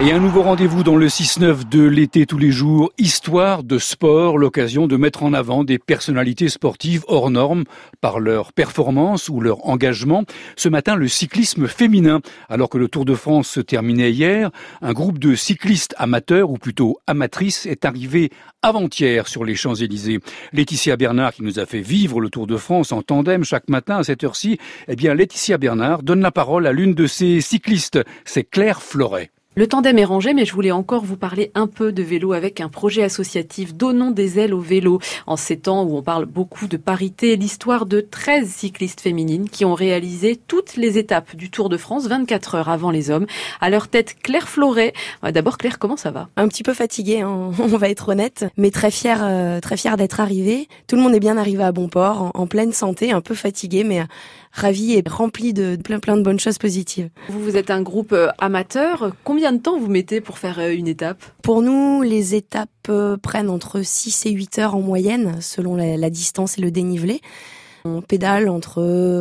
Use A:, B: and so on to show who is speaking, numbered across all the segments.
A: Et un nouveau rendez-vous dans le 6-9 de l'été tous les jours, histoire de sport, l'occasion de mettre en avant des personnalités sportives hors normes par leur performance ou leur engagement. Ce matin, le cyclisme féminin. Alors que le Tour de France se terminait hier, un groupe de cyclistes amateurs, ou plutôt amatrices, est arrivé avant-hier sur les Champs-Élysées. Laetitia Bernard, qui nous a fait vivre le Tour de France en tandem chaque matin à cette heure-ci, eh bien, Laetitia Bernard donne la parole à l'une de ces cyclistes. C'est Claire Floret.
B: Le tandem est rangé, mais je voulais encore vous parler un peu de vélo avec un projet associatif Donnons des ailes au vélo. En ces temps où on parle beaucoup de parité, l'histoire de 13 cyclistes féminines qui ont réalisé toutes les étapes du Tour de France 24 heures avant les hommes. À leur tête, Claire Floret. D'abord, Claire, comment ça va?
C: Un petit peu fatiguée, hein, on va être honnête, mais très fière, euh, très fière d'être arrivée. Tout le monde est bien arrivé à bon port, en, pleine santé, un peu fatiguée, mais ravie et remplie de plein plein de bonnes choses positives.
B: Vous, vous êtes un groupe euh, amateur. Combien Combien de temps vous mettez pour faire euh, une étape?
C: Pour nous, les étapes euh, prennent entre 6 et 8 heures en moyenne, selon la, distance et le dénivelé. On pédale entre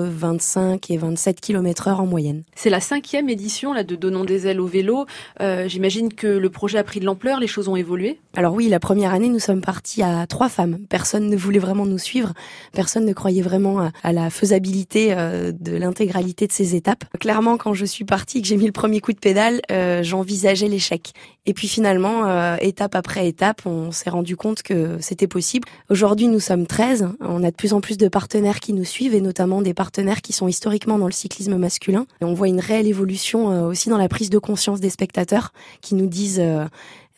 C: 25 et 27 km heure en moyenne.
B: C'est la cinquième édition là de Donnons des ailes au vélo. Euh, j'imagine que le projet a pris de l'ampleur, les choses ont évolué.
C: Alors oui, la première année, nous sommes partis à trois femmes. Personne ne voulait vraiment nous suivre. Personne ne croyait vraiment à, la faisabilité euh, de l'intégralité de ces étapes. Clairement, quand je suis partie, que j'ai mis le premier coup de pédale, euh, j'envisageais l'échec. Et puis finalement, étape après étape, on s'est rendu compte que c'était possible. Aujourd'hui, nous sommes 13. On a de plus en plus de partenaires qui nous suivent et notamment des partenaires qui sont historiquement dans le cyclisme masculin. Et on voit une réelle évolution euh, aussi dans la prise de conscience des spectateurs qui nous disent euh,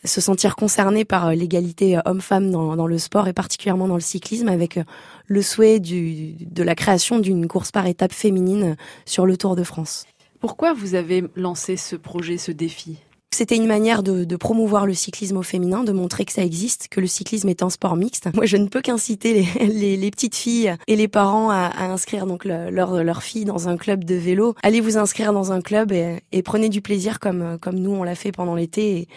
C: se sentir concernés par euh, l'égalité homme-femme dans, le sport et particulièrement dans le cyclisme avec le souhait de la création d'une course par étapes féminine sur le Tour de France.
B: Pourquoi vous avez lancé ce projet, ce défi?
C: C'était une manière de, promouvoir le cyclisme au féminin, de montrer que ça existe, que le cyclisme est un sport mixte. Moi, je ne peux qu'inciter les, petites filles et les parents à, inscrire donc leur, leur fille dans un club de vélo. Allez vous inscrire dans un club et, prenez du plaisir comme, comme nous, on l'a fait pendant l'été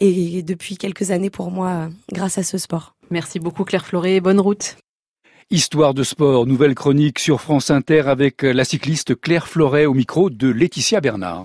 C: et, et depuis quelques années pour moi, grâce à ce sport.
B: Merci beaucoup Claire Floré, bonne route.
A: Histoire de sport, nouvelle chronique sur France Inter avec la cycliste Claire Floret au micro de Laetitia Bernard.